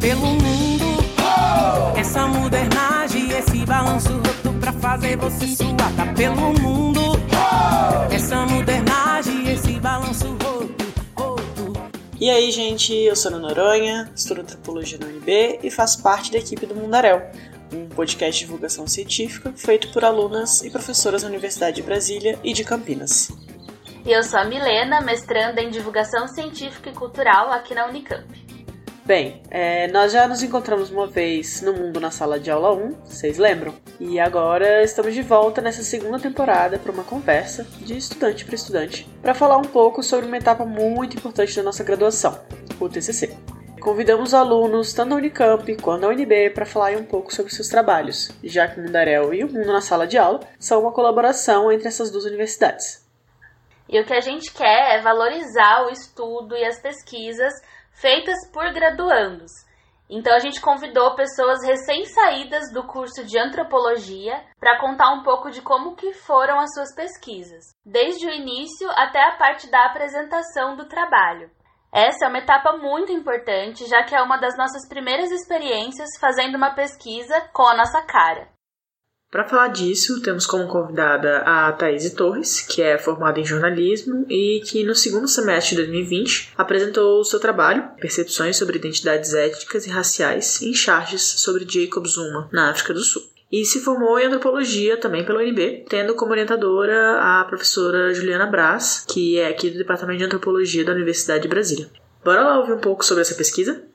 pelo mundo. Essa modernagem, esse balanço roto pra fazer você suar, tá pelo mundo. Essa modernagem, esse balanço roto, roto. E aí, gente, eu sou a Noronha, estudo antropologia na UNB e faço parte da equipe do Mundarel, um podcast de divulgação científica feito por alunas e professoras da Universidade de Brasília e de Campinas. E eu sou a Milena, mestranda em divulgação científica e cultural aqui na Unicamp. Bem, é, nós já nos encontramos uma vez no Mundo na Sala de Aula 1, vocês lembram? E agora estamos de volta nessa segunda temporada para uma conversa de estudante para estudante, para falar um pouco sobre uma etapa muito importante da nossa graduação, o TCC. Convidamos alunos tanto da Unicamp quanto da UNB para falar um pouco sobre seus trabalhos, já que o Mundarel e o Mundo na Sala de Aula são uma colaboração entre essas duas universidades. E o que a gente quer é valorizar o estudo e as pesquisas feitas por graduandos. Então a gente convidou pessoas recém-saídas do curso de antropologia para contar um pouco de como que foram as suas pesquisas, desde o início até a parte da apresentação do trabalho. Essa é uma etapa muito importante, já que é uma das nossas primeiras experiências fazendo uma pesquisa com a nossa cara. Para falar disso, temos como convidada a Thaís Torres, que é formada em jornalismo e que no segundo semestre de 2020 apresentou o seu trabalho, Percepções sobre Identidades Étnicas e Raciais, em charges sobre Jacob Zuma, na África do Sul. E se formou em antropologia também pela UNB, tendo como orientadora a professora Juliana Braz, que é aqui do Departamento de Antropologia da Universidade de Brasília. Bora lá ouvir um pouco sobre essa pesquisa?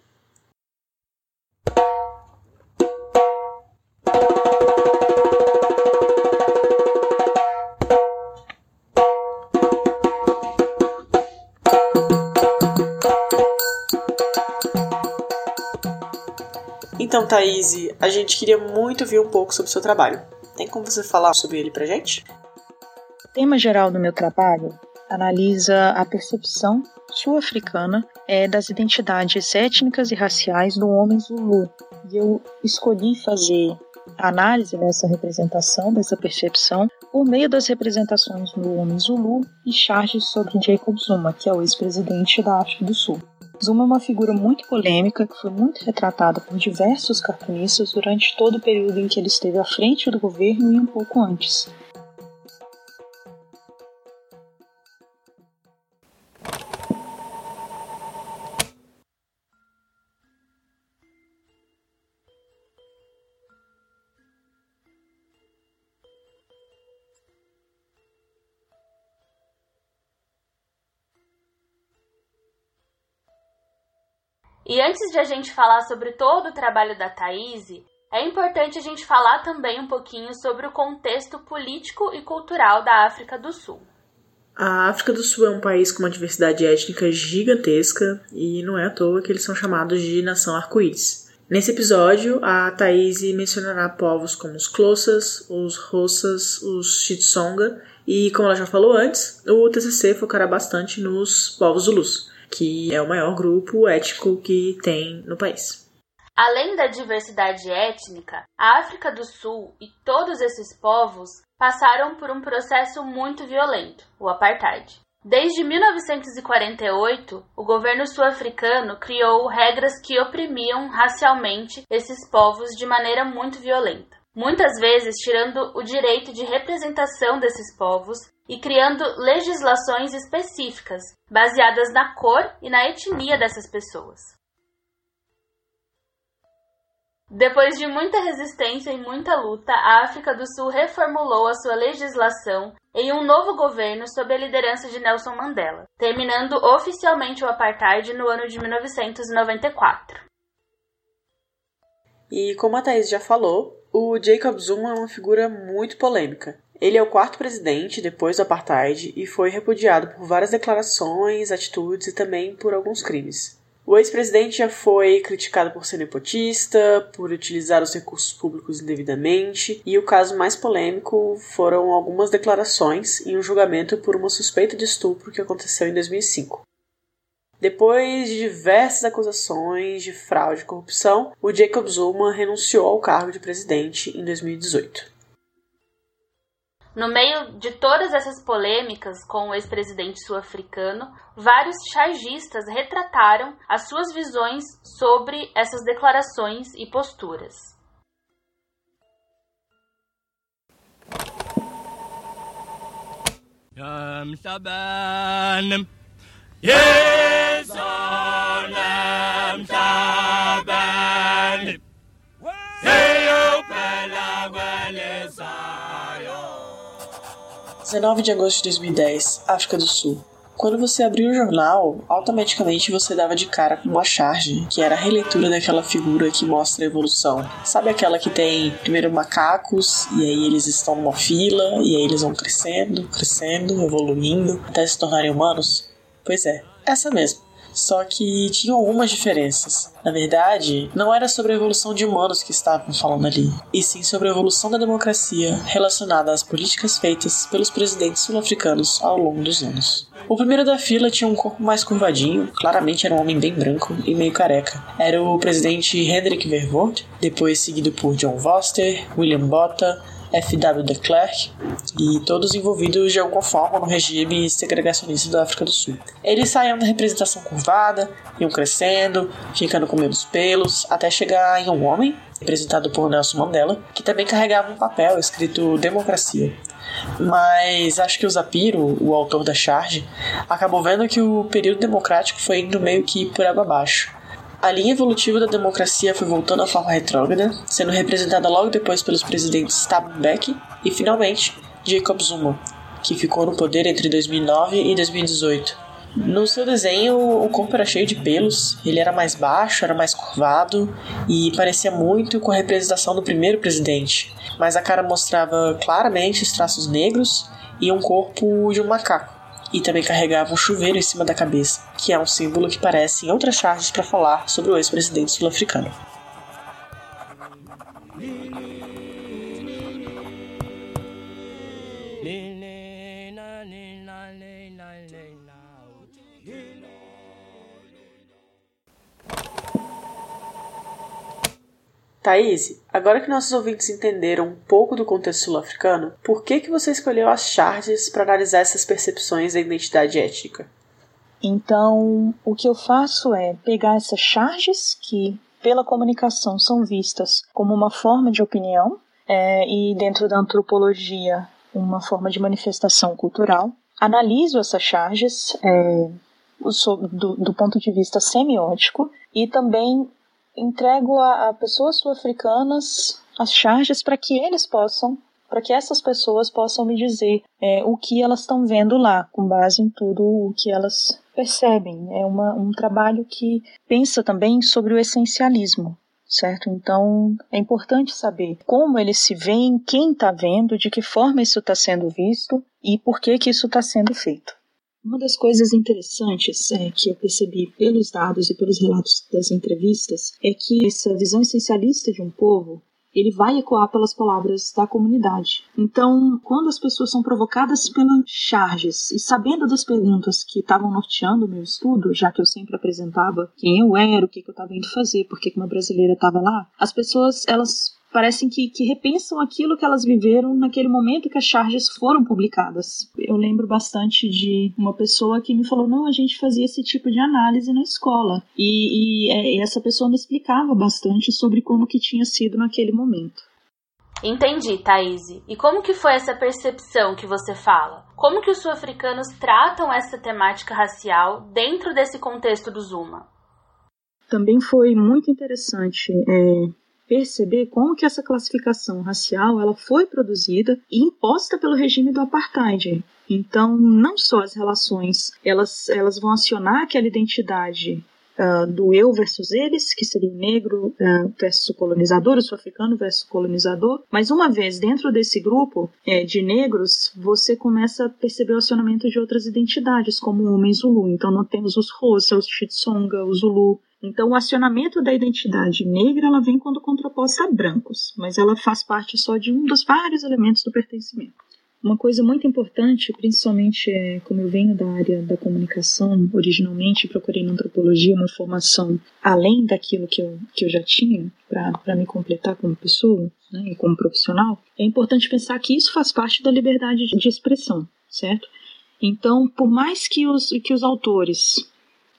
Então, Thaís, a gente queria muito ouvir um pouco sobre o seu trabalho. Tem como você falar sobre ele pra gente? O tema geral do meu trabalho analisa a percepção sul-africana é, das identidades étnicas e raciais do homem Zulu. E eu escolhi fazer a análise dessa representação, dessa percepção, por meio das representações do homem Zulu e charges sobre Jacob Zuma, que é o ex-presidente da África do Sul. Zuma é uma figura muito polêmica que foi muito retratada por diversos cartunistas durante todo o período em que ele esteve à frente do governo e um pouco antes. E antes de a gente falar sobre todo o trabalho da Thaís, é importante a gente falar também um pouquinho sobre o contexto político e cultural da África do Sul. A África do Sul é um país com uma diversidade étnica gigantesca e não é à toa que eles são chamados de nação arco-íris. Nesse episódio, a Thaís mencionará povos como os Xhosas, os Rossas, os Chitsonga e, como ela já falou antes, o TCC focará bastante nos povos Zulus que é o maior grupo étnico que tem no país. Além da diversidade étnica, a África do Sul e todos esses povos passaram por um processo muito violento, o apartheid. Desde 1948, o governo sul-africano criou regras que oprimiam racialmente esses povos de maneira muito violenta, muitas vezes tirando o direito de representação desses povos e criando legislações específicas, baseadas na cor e na etnia dessas pessoas. Depois de muita resistência e muita luta, a África do Sul reformulou a sua legislação em um novo governo sob a liderança de Nelson Mandela, terminando oficialmente o apartheid no ano de 1994. E como a Thaís já falou, o Jacob Zuma é uma figura muito polêmica. Ele é o quarto presidente depois do apartheid e foi repudiado por várias declarações, atitudes e também por alguns crimes. O ex-presidente já foi criticado por ser nepotista, por utilizar os recursos públicos indevidamente, e o caso mais polêmico foram algumas declarações em um julgamento por uma suspeita de estupro que aconteceu em 2005. Depois de diversas acusações de fraude e corrupção, o Jacob Zuma renunciou ao cargo de presidente em 2018. No meio de todas essas polêmicas com o ex-presidente sul-africano, vários chargistas retrataram as suas visões sobre essas declarações e posturas. Yes, 19 de agosto de 2010, África do Sul. Quando você abriu o jornal, automaticamente você dava de cara com uma charge, que era a releitura daquela figura que mostra a evolução. Sabe aquela que tem primeiro macacos, e aí eles estão numa fila, e aí eles vão crescendo, crescendo, evoluindo, até se tornarem humanos? Pois é, essa mesmo. Só que tinha algumas diferenças. Na verdade, não era sobre a evolução de humanos que estavam falando ali, e sim sobre a evolução da democracia relacionada às políticas feitas pelos presidentes sul-africanos ao longo dos anos. O primeiro da fila tinha um corpo mais curvadinho, claramente era um homem bem branco e meio careca. Era o presidente Hendrik Verwoerd, depois seguido por John Vorster, William Botha, F.W. de Klerk e todos envolvidos de alguma forma no regime segregacionista da África do Sul. Eles saíam da representação curvada, iam crescendo, ficando com menos pelos, até chegar em um homem, representado por Nelson Mandela, que também carregava um papel escrito Democracia. Mas acho que o Zapiro, o autor da charge, acabou vendo que o período democrático foi indo meio que por água abaixo a linha evolutiva da democracia foi voltando à forma retrógrada, sendo representada logo depois pelos presidentes Mbeki e, finalmente, Jacob Zuma, que ficou no poder entre 2009 e 2018. No seu desenho, o corpo era cheio de pelos, ele era mais baixo, era mais curvado e parecia muito com a representação do primeiro presidente, mas a cara mostrava claramente os traços negros e um corpo de um macaco e também carregava um chuveiro em cima da cabeça, que é um símbolo que aparece em outras charges para falar sobre o ex-presidente sul-africano. Thaís, agora que nossos ouvintes entenderam um pouco do contexto sul-africano, por que, que você escolheu as charges para analisar essas percepções da identidade étnica? Então, o que eu faço é pegar essas charges que, pela comunicação, são vistas como uma forma de opinião, é, e dentro da antropologia, uma forma de manifestação cultural. Analiso essas charges é, do, do ponto de vista semiótico e também entrego a, a pessoas sul-africanas as charges para que eles possam, para que essas pessoas possam me dizer é, o que elas estão vendo lá, com base em tudo o que elas percebem. É uma, um trabalho que pensa também sobre o essencialismo, certo? Então é importante saber como eles se veem, quem está vendo, de que forma isso está sendo visto e por que que isso está sendo feito. Uma das coisas interessantes é, que eu percebi pelos dados e pelos relatos das entrevistas é que essa visão essencialista de um povo ele vai ecoar pelas palavras da comunidade. Então, quando as pessoas são provocadas pelas charges e sabendo das perguntas que estavam norteando o meu estudo, já que eu sempre apresentava quem eu era, o que, que eu estava indo fazer, por que uma brasileira estava lá, as pessoas elas parecem que, que repensam aquilo que elas viveram naquele momento que as charges foram publicadas. Eu lembro bastante de uma pessoa que me falou: não, a gente fazia esse tipo de análise na escola. E, e, é, e essa pessoa me explicava bastante sobre como que tinha sido naquele momento. Entendi, Thaís. E como que foi essa percepção que você fala? Como que os sul-africanos tratam essa temática racial dentro desse contexto do Zuma? Também foi muito interessante é, perceber como que essa classificação racial ela foi produzida e imposta pelo regime do apartheid. Então, não só as relações, elas, elas vão acionar aquela identidade Uh, do eu versus eles, que seria o negro uh, versus o colonizador, o sul-africano versus o colonizador. Mas uma vez dentro desse grupo é, de negros, você começa a perceber o acionamento de outras identidades, como o homem Zulu. Então, nós temos os Xhosa, os Xitsonga, o Zulu, então, o acionamento da identidade negra ela vem quando contraposta a brancos, mas ela faz parte só de um dos vários elementos do pertencimento. Uma coisa muito importante, principalmente é, como eu venho da área da comunicação, originalmente procurei na antropologia uma formação além daquilo que eu, que eu já tinha para me completar como pessoa né, e como profissional, é importante pensar que isso faz parte da liberdade de expressão, certo? Então, por mais que os, que os autores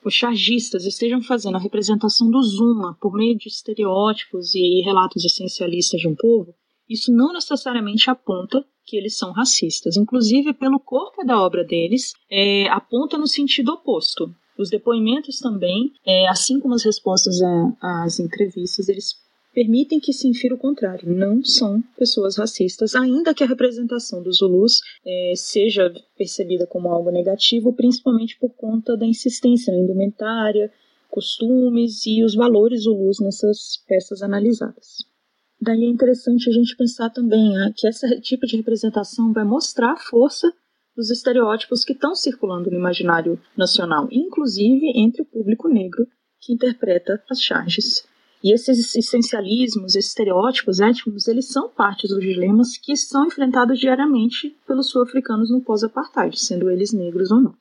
os chargistas estejam fazendo a representação do Zuma por meio de estereótipos e relatos essencialistas de um povo, isso não necessariamente aponta que eles são racistas. Inclusive, pelo corpo da obra deles, é, aponta no sentido oposto. Os depoimentos também, é, assim como as respostas às entrevistas, eles permitem que se infira o contrário. Não são pessoas racistas, ainda que a representação dos Zulus é, seja percebida como algo negativo, principalmente por conta da insistência na indumentária, costumes e os valores Zulus nessas peças analisadas. Daí é interessante a gente pensar também né, que esse tipo de representação vai mostrar a força dos estereótipos que estão circulando no imaginário nacional, inclusive entre o público negro que interpreta as charges. E esses essencialismos, esses estereótipos étnicos, eles são parte dos dilemas que são enfrentados diariamente pelos sul-africanos no pós-apartheid, sendo eles negros ou não.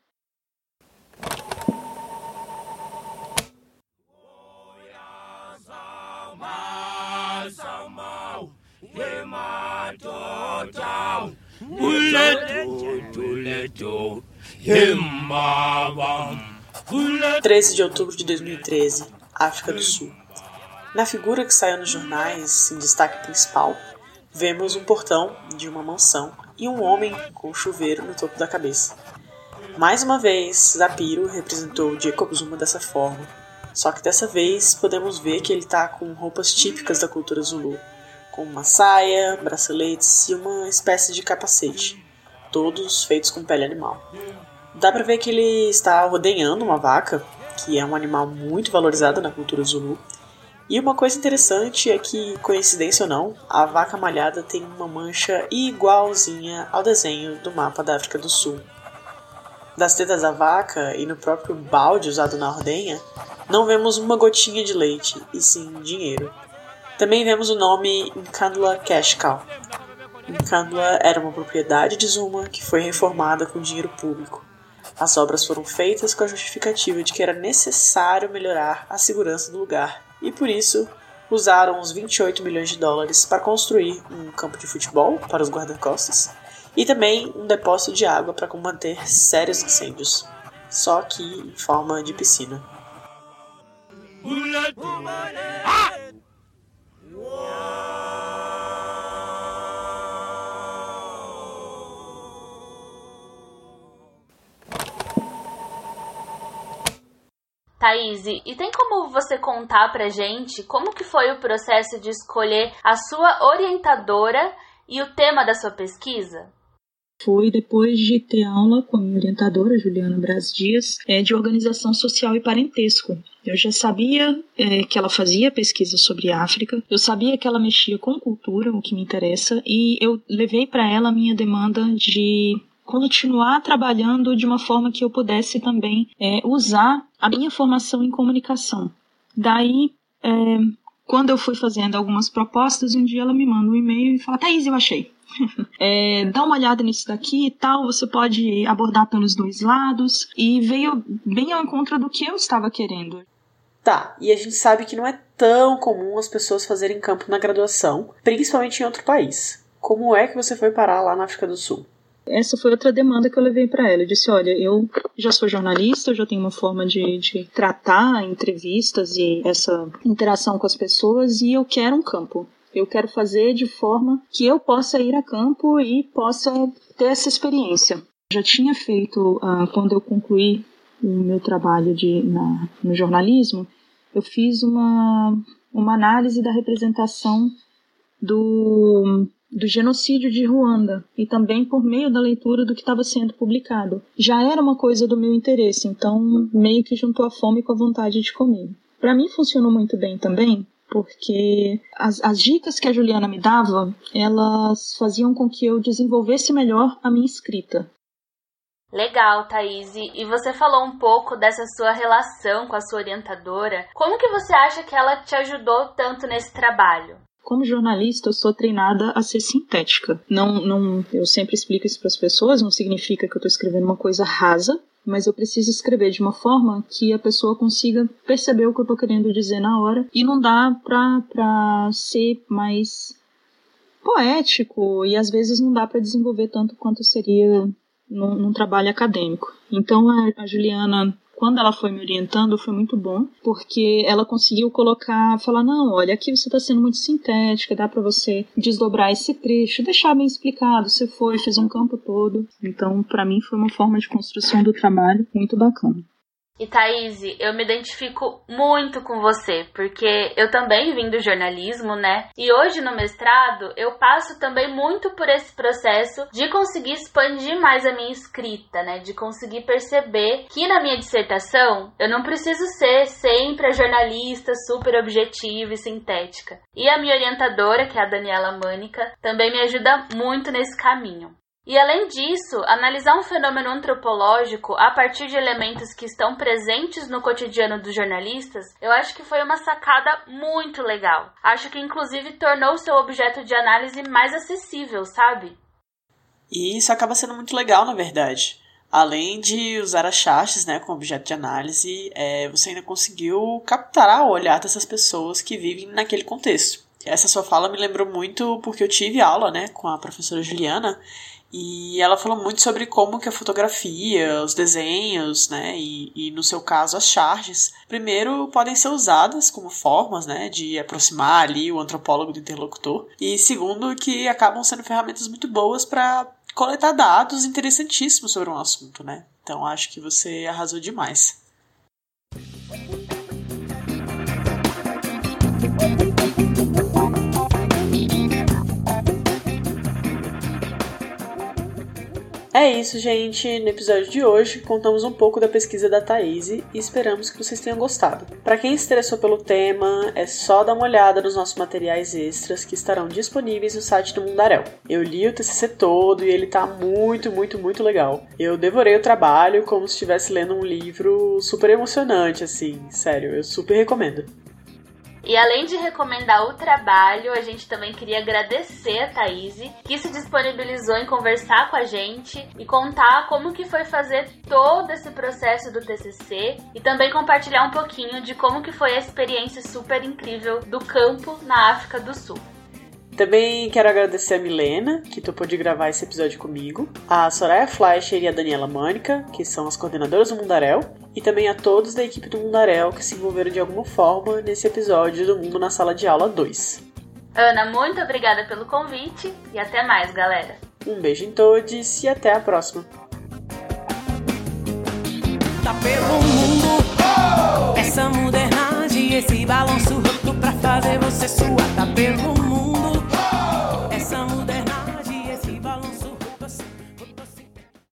Treze de outubro de 2013, África do Sul. Na figura que saiu nos jornais, em destaque principal, vemos um portão de uma mansão e um homem com um chuveiro no topo da cabeça. Mais uma vez, Zapiro representou Jacob Zuma dessa forma, só que dessa vez podemos ver que ele está com roupas típicas da cultura Zulu, com uma saia, braceletes e uma espécie de capacete, todos feitos com pele animal. Dá pra ver que ele está rodeando uma vaca, que é um animal muito valorizado na cultura Zulu. E uma coisa interessante é que, coincidência ou não, a vaca malhada tem uma mancha igualzinha ao desenho do mapa da África do Sul. Das tetas da vaca e no próprio balde usado na ordenha, não vemos uma gotinha de leite, e sim dinheiro. Também vemos o nome Nkandla Cash Cow. Nkandla era uma propriedade de Zuma que foi reformada com dinheiro público. As obras foram feitas com a justificativa de que era necessário melhorar a segurança do lugar e por isso usaram os 28 milhões de dólares para construir um campo de futebol para os guarda-costas e também um depósito de água para combater sérios incêndios, só que em forma de piscina. Thaís, e tem como você contar pra gente como que foi o processo de escolher a sua orientadora e o tema da sua pesquisa? Foi depois de ter aula com a minha orientadora, Juliana Braz Dias, é, de organização social e parentesco. Eu já sabia é, que ela fazia pesquisa sobre África, eu sabia que ela mexia com cultura, o que me interessa, e eu levei para ela a minha demanda de continuar trabalhando de uma forma que eu pudesse também é, usar a minha formação em comunicação. Daí, é, quando eu fui fazendo algumas propostas, um dia ela me manda um e-mail e fala: Thaís, eu achei. é, dá uma olhada nisso daqui e tal, você pode abordar pelos dois lados. E veio bem ao encontro do que eu estava querendo. Tá, e a gente sabe que não é tão comum as pessoas fazerem campo na graduação, principalmente em outro país. Como é que você foi parar lá na África do Sul? Essa foi outra demanda que eu levei para ela. Eu disse: olha, eu já sou jornalista, eu já tenho uma forma de, de tratar entrevistas e essa interação com as pessoas e eu quero um campo. Eu quero fazer de forma que eu possa ir a campo e possa ter essa experiência. Já tinha feito, uh, quando eu concluí o meu trabalho de, na, no jornalismo, eu fiz uma, uma análise da representação do do genocídio de Ruanda e também por meio da leitura do que estava sendo publicado. Já era uma coisa do meu interesse, então meio que juntou a fome com a vontade de comer. Para mim funcionou muito bem também, porque as, as dicas que a Juliana me dava, elas faziam com que eu desenvolvesse melhor a minha escrita. Legal, Thaís. E você falou um pouco dessa sua relação com a sua orientadora. Como que você acha que ela te ajudou tanto nesse trabalho? Como jornalista, eu sou treinada a ser sintética. Não, não, eu sempre explico isso para as pessoas, não significa que eu estou escrevendo uma coisa rasa, mas eu preciso escrever de uma forma que a pessoa consiga perceber o que eu estou querendo dizer na hora e não dá para ser mais poético e às vezes não dá para desenvolver tanto quanto seria num, num, trabalho acadêmico. Então a, a Juliana quando ela foi me orientando, foi muito bom, porque ela conseguiu colocar, falar: não, olha, aqui você está sendo muito sintética, dá para você desdobrar esse trecho, deixar bem explicado. Você foi, fez um campo todo. Então, para mim, foi uma forma de construção do trabalho muito bacana. E Thaís, eu me identifico muito com você, porque eu também vim do jornalismo, né? E hoje no mestrado eu passo também muito por esse processo de conseguir expandir mais a minha escrita, né? De conseguir perceber que na minha dissertação eu não preciso ser sempre a jornalista super objetiva e sintética. E a minha orientadora, que é a Daniela Mânica, também me ajuda muito nesse caminho. E além disso, analisar um fenômeno antropológico a partir de elementos que estão presentes no cotidiano dos jornalistas, eu acho que foi uma sacada muito legal. Acho que inclusive tornou seu objeto de análise mais acessível, sabe? E isso acaba sendo muito legal, na verdade. Além de usar as charges né, como objeto de análise, é, você ainda conseguiu captar o olhar dessas pessoas que vivem naquele contexto. Essa sua fala me lembrou muito porque eu tive aula né, com a professora Juliana e ela falou muito sobre como que a fotografia, os desenhos, né, e, e, no seu caso as charges, primeiro podem ser usadas como formas, né, de aproximar ali o antropólogo do interlocutor, e segundo que acabam sendo ferramentas muito boas para coletar dados interessantíssimos sobre um assunto, né. Então acho que você arrasou demais. É isso, gente. No episódio de hoje, contamos um pouco da pesquisa da Thaís e esperamos que vocês tenham gostado. Para quem se interessou pelo tema, é só dar uma olhada nos nossos materiais extras que estarão disponíveis no site do Mundaréu. Eu li o TCC todo e ele tá muito, muito, muito legal. Eu devorei o trabalho como se estivesse lendo um livro super emocionante, assim. Sério, eu super recomendo. E além de recomendar o trabalho, a gente também queria agradecer a Thaís, que se disponibilizou em conversar com a gente e contar como que foi fazer todo esse processo do TCC e também compartilhar um pouquinho de como que foi a experiência super incrível do campo na África do Sul. Também quero agradecer a Milena, que topou de gravar esse episódio comigo, a Soraya Fleischer e a Daniela Mânica, que são as coordenadoras do Mundarel, e também a todos da equipe do Mundarel que se envolveram de alguma forma nesse episódio do Mundo na Sala de Aula 2. Ana, muito obrigada pelo convite e até mais, galera. Um beijo em todos e até a próxima. Tá pelo mundo, oh! essa modernidade, esse balanço roto pra fazer você suar. Tá pelo mundo